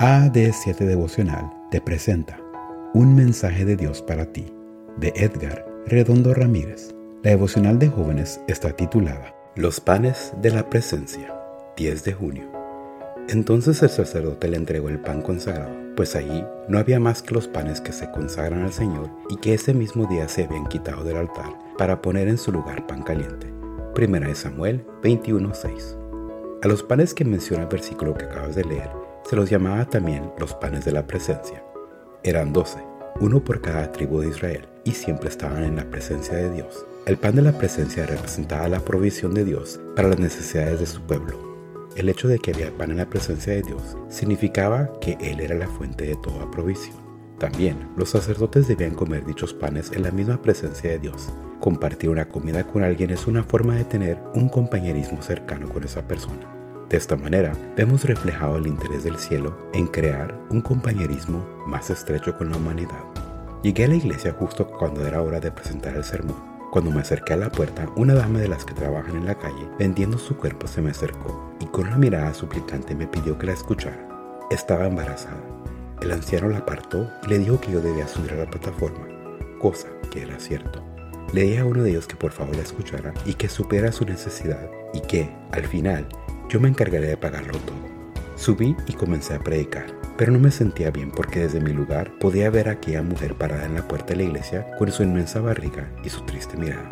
AD7 Devocional te presenta Un mensaje de Dios para ti, de Edgar Redondo Ramírez. La devocional de jóvenes está titulada Los panes de la presencia, 10 de junio. Entonces el sacerdote le entregó el pan consagrado, pues allí no había más que los panes que se consagran al Señor y que ese mismo día se habían quitado del altar para poner en su lugar pan caliente. Primera de Samuel 21:6. A los panes que menciona el versículo que acabas de leer, se los llamaba también los panes de la presencia. Eran doce, uno por cada tribu de Israel, y siempre estaban en la presencia de Dios. El pan de la presencia representaba la provisión de Dios para las necesidades de su pueblo. El hecho de que había pan en la presencia de Dios significaba que Él era la fuente de toda provisión. También los sacerdotes debían comer dichos panes en la misma presencia de Dios. Compartir una comida con alguien es una forma de tener un compañerismo cercano con esa persona. De esta manera, vemos reflejado el interés del cielo en crear un compañerismo más estrecho con la humanidad. Llegué a la iglesia justo cuando era hora de presentar el sermón. Cuando me acerqué a la puerta, una dama de las que trabajan en la calle vendiendo su cuerpo se me acercó y con una mirada suplicante me pidió que la escuchara. Estaba embarazada. El anciano la apartó y le dijo que yo debía subir a la plataforma, cosa que era cierto. Le dije a uno de ellos que por favor la escuchara y que supiera su necesidad y que, al final, yo me encargaré de pagarlo todo. Subí y comencé a predicar, pero no me sentía bien porque desde mi lugar podía ver a aquella mujer parada en la puerta de la iglesia con su inmensa barriga y su triste mirada.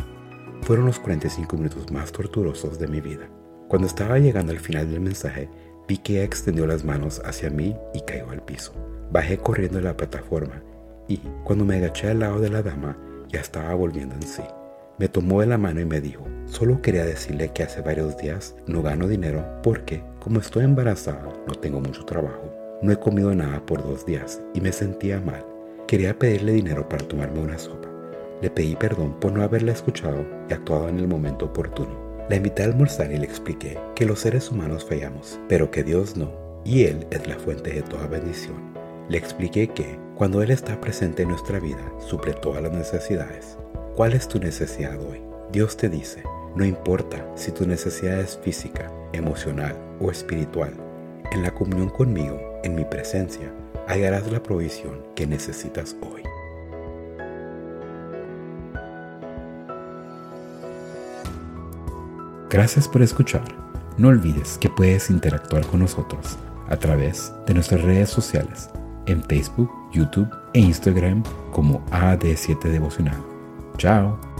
Fueron los 45 minutos más torturosos de mi vida. Cuando estaba llegando al final del mensaje, vi que extendió las manos hacia mí y cayó al piso. Bajé corriendo de la plataforma y, cuando me agaché al lado de la dama, ya estaba volviendo en sí. Me tomó de la mano y me dijo, solo quería decirle que hace varios días no gano dinero porque, como estoy embarazada, no tengo mucho trabajo. No he comido nada por dos días y me sentía mal. Quería pedirle dinero para tomarme una sopa. Le pedí perdón por no haberla escuchado y actuado en el momento oportuno. La invité a almorzar y le expliqué que los seres humanos fallamos, pero que Dios no, y Él es la fuente de toda bendición. Le expliqué que, cuando Él está presente en nuestra vida, suple todas las necesidades. ¿Cuál es tu necesidad hoy? Dios te dice, no importa si tu necesidad es física, emocional o espiritual, en la comunión conmigo, en mi presencia, hallarás la provisión que necesitas hoy. Gracias por escuchar. No olvides que puedes interactuar con nosotros a través de nuestras redes sociales en Facebook, YouTube e Instagram como AD7 Devocional. Ciao!